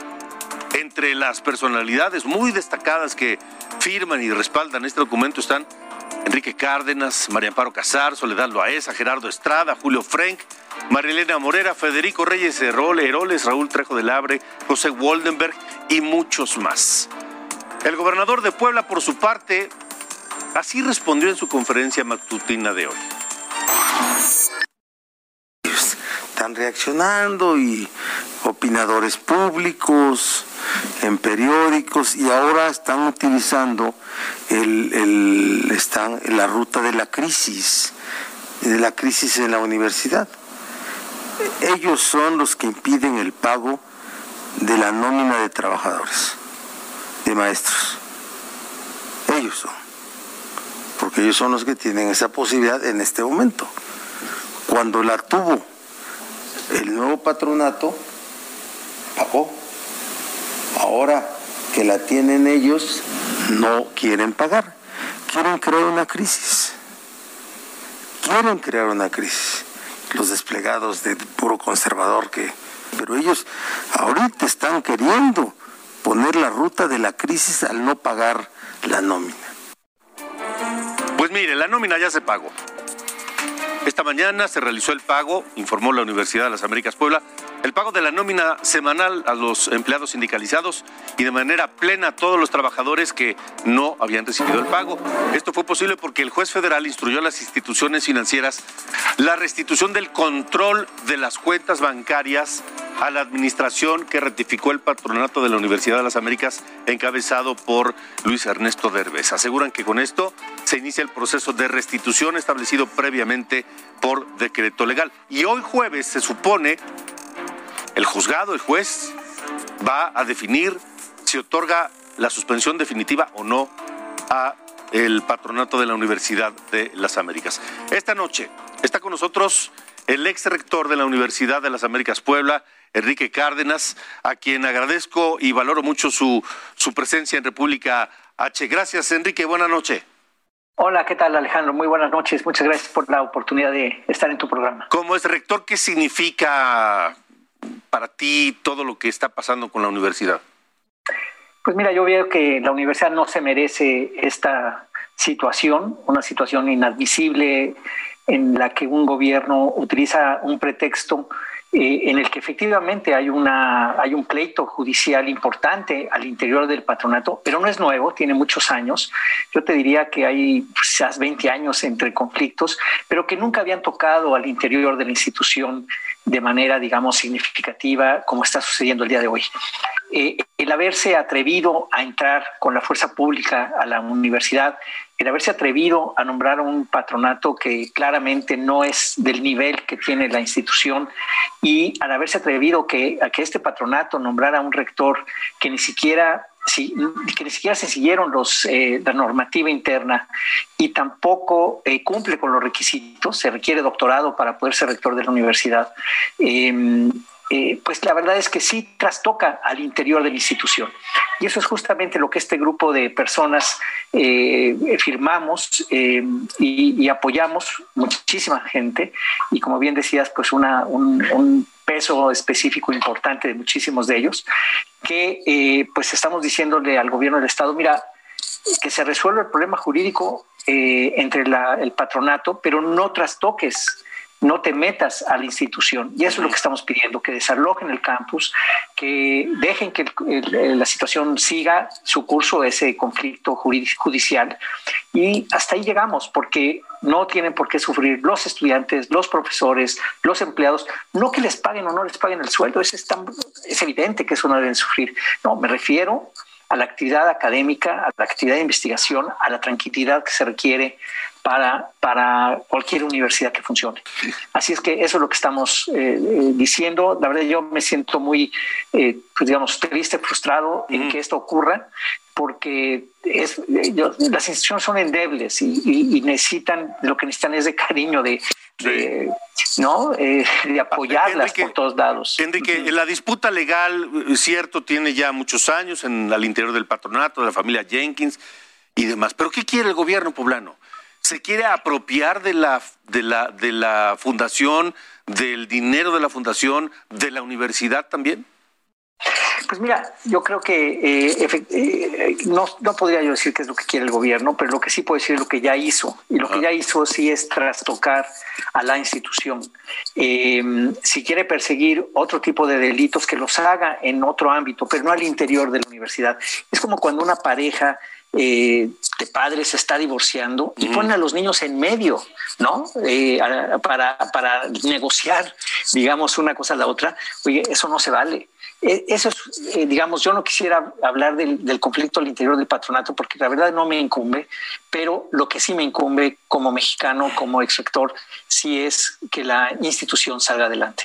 Entre las personalidades muy destacadas que firman y respaldan este documento están Enrique Cárdenas, María Amparo Casar, Soledad Loaesa, Gerardo Estrada, Julio Frank, Marilena Morera, Federico Reyes Heroles, Raúl Trejo del Abre, José Waldenberg y muchos más. El gobernador de Puebla, por su parte, así respondió en su conferencia matutina de hoy. Están reaccionando y opinadores públicos, en periódicos y ahora están utilizando el, están, la ruta de la crisis, de la crisis en la universidad. Ellos son los que impiden el pago de la nómina de trabajadores, de maestros. Ellos son. porque ellos son los que tienen esa posibilidad en este momento. Cuando la tuvo el nuevo patronato, pagó. Ahora que la tienen ellos, no quieren pagar. Quieren crear una crisis. Quieren crear una crisis. Los desplegados de puro conservador que... Pero ellos ahorita están queriendo poner la ruta de la crisis al no pagar la nómina. Pues mire, la nómina ya se pagó. Esta mañana se realizó el pago, informó la Universidad de las Américas Puebla, el pago de la nómina semanal a los empleados sindicalizados y de manera plena a todos los trabajadores que no habían recibido el pago. Esto fue posible porque el juez federal instruyó a las instituciones financieras la restitución del control de las cuentas bancarias a la administración que ratificó el patronato de la Universidad de las Américas encabezado por Luis Ernesto Derbez. Aseguran que con esto se inicia el proceso de restitución establecido previamente por decreto legal. Y hoy jueves se supone el juzgado, el juez, va a definir si otorga la suspensión definitiva o no a el patronato de la Universidad de las Américas. Esta noche está con nosotros el ex rector de la Universidad de las Américas Puebla, Enrique Cárdenas, a quien agradezco y valoro mucho su, su presencia en República H. Gracias, Enrique. Buenas noches. Hola, ¿qué tal Alejandro? Muy buenas noches. Muchas gracias por la oportunidad de estar en tu programa. Como es rector, ¿qué significa para ti todo lo que está pasando con la universidad? Pues mira, yo veo que la universidad no se merece esta situación, una situación inadmisible en la que un gobierno utiliza un pretexto eh, en el que efectivamente hay, una, hay un pleito judicial importante al interior del patronato, pero no es nuevo, tiene muchos años. Yo te diría que hay quizás 20 años entre conflictos, pero que nunca habían tocado al interior de la institución de manera, digamos, significativa, como está sucediendo el día de hoy. Eh, el haberse atrevido a entrar con la fuerza pública a la universidad el haberse atrevido a nombrar un patronato que claramente no es del nivel que tiene la institución y al haberse atrevido que, a que este patronato nombrara un rector que ni siquiera que ni siquiera se siguieron los, eh, la normativa interna y tampoco eh, cumple con los requisitos, se requiere doctorado para poder ser rector de la universidad. Em, eh, pues la verdad es que sí trastoca al interior de la institución. Y eso es justamente lo que este grupo de personas eh, firmamos eh, y, apoyamos muchísima gente y como bien decías, pues una, un, peso específico importante de muchísimos de ellos, que pues estamos diciéndole al gobierno del Estado, mira, que se resuelva el problema jurídico entre el patronato, pero no trastoques no te metas a la institución. Y eso es lo que estamos pidiendo, que desalojen el campus, que dejen que la situación siga su curso, ese conflicto judicial. Y hasta ahí llegamos, porque no tienen por qué sufrir los estudiantes, los profesores, los empleados, no que les paguen o no les paguen el sueldo, es, es evidente que eso no deben sufrir. No, me refiero a la actividad académica, a la actividad de investigación, a la tranquilidad que se requiere para, para cualquier universidad que funcione. Así es que eso es lo que estamos eh, eh, diciendo. La verdad yo me siento muy, eh, pues digamos, triste, frustrado en que esto ocurra, porque es, las instituciones son endebles y, necesitan, lo que necesitan es de cariño, de, ¿no? de apoyarlas por todos lados. Enrique, la disputa legal, cierto, tiene ya muchos años en, al interior del patronato, de la familia Jenkins y demás. Pero ¿qué quiere el gobierno poblano? se quiere apropiar de la, de la, de la fundación, del dinero de la fundación, de la universidad también? Pues mira, yo creo que eh, eh, no, no, podría yo decir qué es lo que quiere el gobierno, pero lo que sí puedo decir es lo que ya hizo. Y lo que ya hizo sí es trastocar a la institución. Eh, si quiere perseguir otro tipo de delitos, que los haga en otro ámbito, pero no al interior de la universidad. Es como cuando una pareja eh, de padres se está divorciando y ponen a los niños en medio, ¿no? Eh, para, para negociar, digamos, una cosa a la otra. Oye, eso no se vale. E, eso es, eh, digamos, yo no quisiera hablar del, conflicto al interior del patronato porque la verdad no me incumbe, pero lo que sí me incumbe como mexicano, como ex sector, sí es que la institución salga adelante.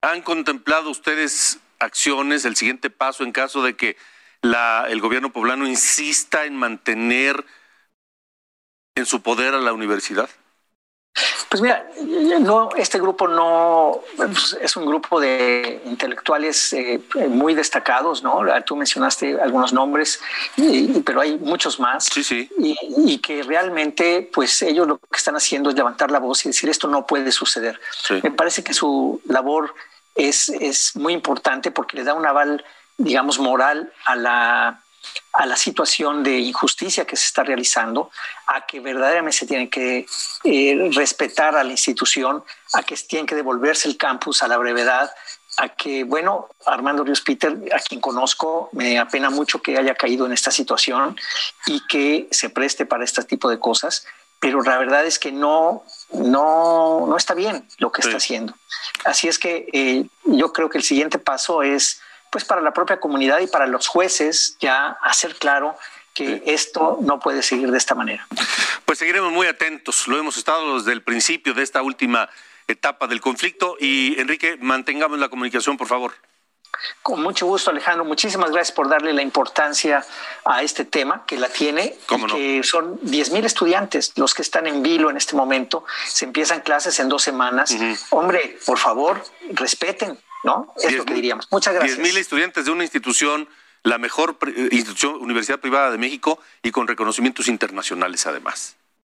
¿Han contemplado ustedes acciones, el siguiente paso en caso de que la, el gobierno poblano insista en mantener en su poder a la universidad? Pues mira, no, este grupo no pues, es un grupo de intelectuales eh, muy destacados, ¿no? Tú mencionaste algunos nombres, pero hay muchos más. Sí, sí. Y, que realmente, pues ellos lo que están haciendo es levantar la voz y decir esto no puede suceder. Me parece que su labor es, es muy importante porque le da un aval, digamos, moral a la a la situación de injusticia que se está realizando, a que verdaderamente se tiene que eh, respetar a la institución, a que tienen que devolverse el campus a la brevedad, a que, bueno, Armando Ríos Peter, a quien conozco, me apena mucho que haya caído en esta situación y que se preste para este tipo de cosas, pero la verdad es que no, no, no está bien lo que está haciendo. Así es que eh, yo creo que el siguiente paso es pues para la propia comunidad y para los jueces ya hacer claro que esto no puede seguir de esta manera. Pues seguiremos muy atentos, lo hemos estado desde el principio de esta última etapa del conflicto y Enrique, mantengamos la comunicación, por favor. Con mucho gusto, Alejandro. Muchísimas gracias por darle la importancia a este tema que la tiene. Que son 10 mil estudiantes los que están en vilo en este momento. Se empiezan clases en dos semanas. Hombre, por favor, respeten ¿no? Es lo que diríamos. Muchas gracias. 10.000 estudiantes de una institución, la mejor eh, institución, universidad privada de México y con reconocimientos internacionales además.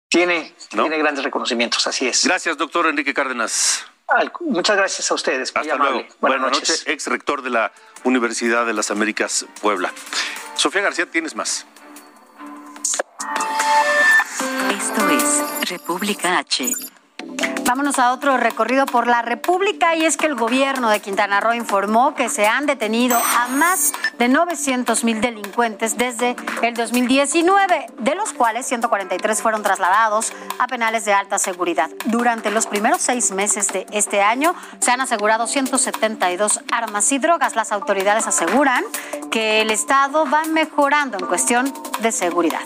Tiene, tiene grandes reconocimientos, así es. Gracias, doctor Enrique Cárdenas. Muchas gracias a ustedes. Hasta luego. Buenas, noches. Ex rector de la Universidad de las Américas Puebla. Sofía García, tienes más. Esto es República H. Vámonos a otro recorrido por la República y es que el gobierno de Quintana Roo informó que se han detenido a más de 900 mil delincuentes desde el 2019, de los cuales 143 fueron trasladados a penales de alta seguridad. Durante los primeros seis meses de este año se han asegurado 172 armas y drogas. Las autoridades aseguran que el Estado va mejorando en cuestión de seguridad.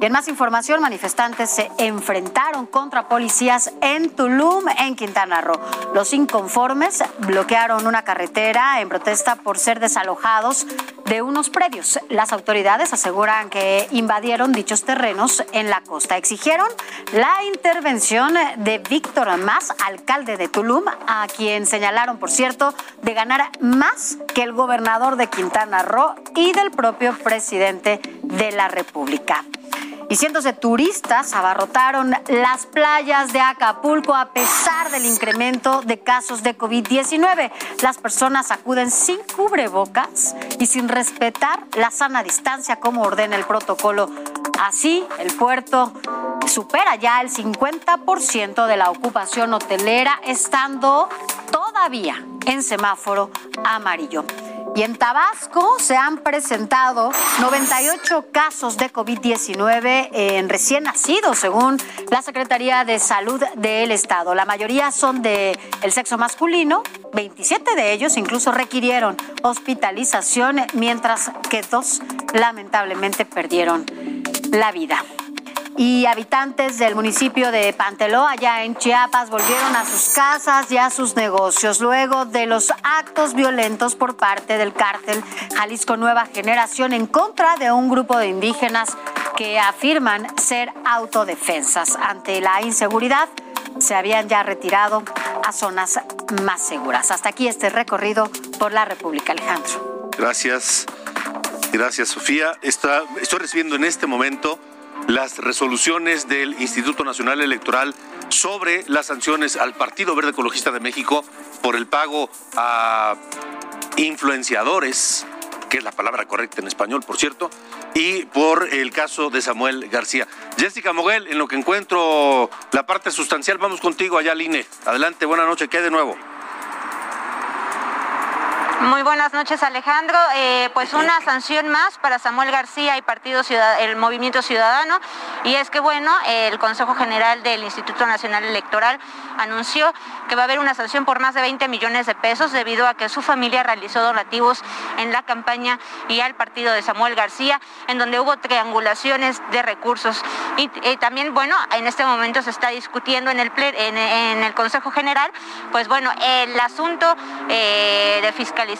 Y en más información, manifestantes se enfrentaron contra policías en Tulum, en Quintana Roo. Los inconformes bloquearon una carretera en protesta por ser desalojados de unos predios. Las autoridades aseguran que invadieron dichos terrenos en la costa. Exigieron la intervención de Víctor Más, alcalde de Tulum, a quien señalaron, por cierto, de ganar más que el gobernador de Quintana Roo y del propio presidente de la República y cientos de turistas abarrotaron las playas de Acapulco a pesar del incremento de casos de COVID-19. Las personas acuden sin cubrebocas y sin respetar la sana distancia como ordena el protocolo. Así, el puerto supera ya el 50% de la ocupación hotelera, estando todavía en semáforo amarillo. Y en Tabasco se han presentado 98 casos de COVID-19 en recién nacidos, según la Secretaría de Salud del Estado. La mayoría son de el sexo masculino, 27 de ellos incluso requirieron hospitalización, mientras que dos lamentablemente perdieron la vida y habitantes del municipio de Panteló, allá en Chiapas, volvieron a sus casas y a sus negocios luego de los actos violentos por parte del cártel Jalisco Nueva Generación en contra de un grupo de indígenas que afirman ser autodefensas. Ante la inseguridad, se habían ya retirado a zonas más seguras. Hasta aquí este recorrido por la República, Alejandro. Gracias. Gracias, Sofía. estoy recibiendo en este momento las resoluciones del Instituto Nacional Electoral sobre las sanciones al Partido Verde Ecologista de México por el pago a influenciadores, que es la palabra correcta en español, por cierto, y por el caso de Samuel García. Jessica Moguel, en lo que encuentro la parte sustancial, vamos contigo allá, Line. Adelante, buena noche, ¿qué de nuevo? Muy buenas noches, Alejandro. Eh, pues una sanción más para Samuel García y Partido el Movimiento Ciudadano. Y es que, bueno, el Consejo General del Instituto Nacional Electoral anunció que va a haber una sanción por más de 20 millones de pesos debido a que su familia realizó donativos en la campaña y al partido de Samuel García, en donde hubo triangulaciones de recursos. Y, también, bueno, en este momento se está discutiendo en el, en, el Consejo General, pues bueno, el asunto eh, de fiscalidad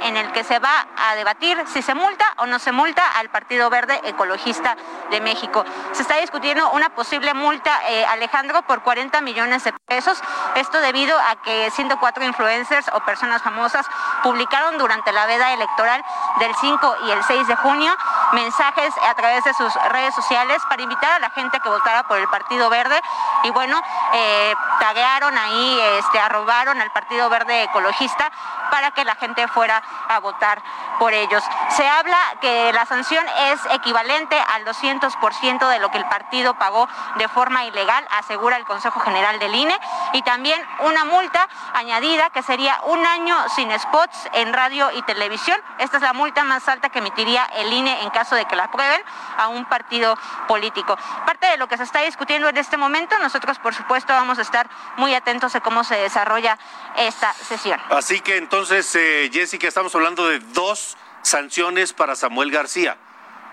en el que se va a debatir si se multa o no se multa al Partido Verde Ecologista de México. Se está discutiendo una posible multa, eh, Alejandro, por 40 millones de pesos. Esto debido a que 104 influencers o personas famosas publicaron durante la veda electoral del 5 y el 6 de junio mensajes a través de sus redes sociales para invitar a la gente a que votara por el Partido Verde y bueno, eh, taguearon ahí, este, arrobaron al Partido Verde Ecologista para que la gente fuera a votar por ellos. Se habla que la sanción es equivalente al 200% de lo que el partido pagó de forma ilegal, asegura el Consejo General del INE, y también una multa añadida que sería un año sin spots en radio y televisión. Esta es la multa más alta que emitiría el INE en caso de que la aprueben a un partido político. Parte de lo que se está discutiendo en este momento, nosotros por supuesto vamos a estar muy atentos a cómo se desarrolla esta sesión. Así que entonces, eh, Jessica, estamos hablando de dos sanciones para Samuel García.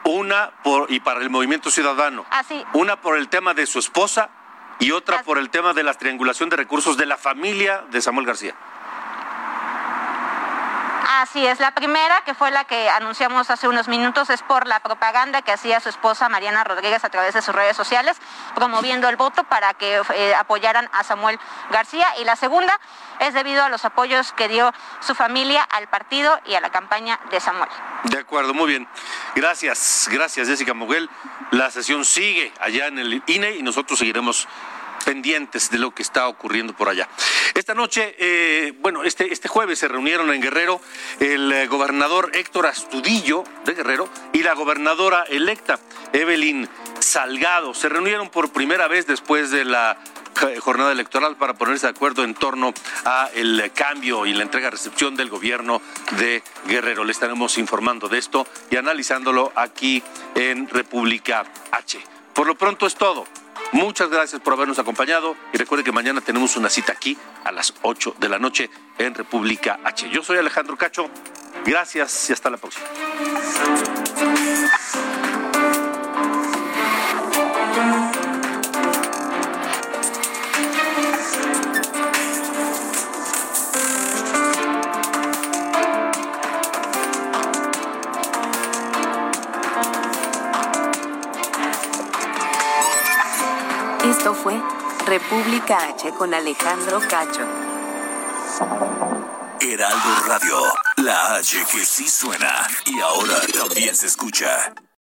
Una por, y para el movimiento ciudadano. Así. Una por el tema de su esposa y otra por el tema de la triangulación de recursos de la familia de Samuel García. Así es, la primera, que fue la que anunciamos hace unos minutos, es por la propaganda que hacía su esposa Mariana Rodríguez a través de sus redes sociales, promoviendo el voto para que eh, apoyaran a Samuel García. Y la segunda es debido a los apoyos que dio su familia al partido y a la campaña de Samuel. De acuerdo, muy bien. Gracias, gracias Jessica Moguel. La sesión sigue allá en el INE y nosotros seguiremos pendientes de lo que está ocurriendo por allá. Esta noche, eh, bueno, este, este jueves se reunieron en Guerrero el eh, gobernador Héctor Astudillo de Guerrero y la gobernadora electa Evelyn Salgado. Se reunieron por primera vez después de la jornada electoral para ponerse de acuerdo en torno a el cambio y la entrega-recepción del gobierno de Guerrero. Le estaremos informando de esto y analizándolo aquí en República H. Por lo pronto es todo. Muchas gracias por habernos acompañado y recuerde que mañana tenemos una cita aquí a las 8 de la noche en República H. Yo soy Alejandro Cacho. Gracias y hasta la próxima. Esto fue República H con Alejandro Cacho. Heraldo Radio, la H que sí suena y ahora también se escucha.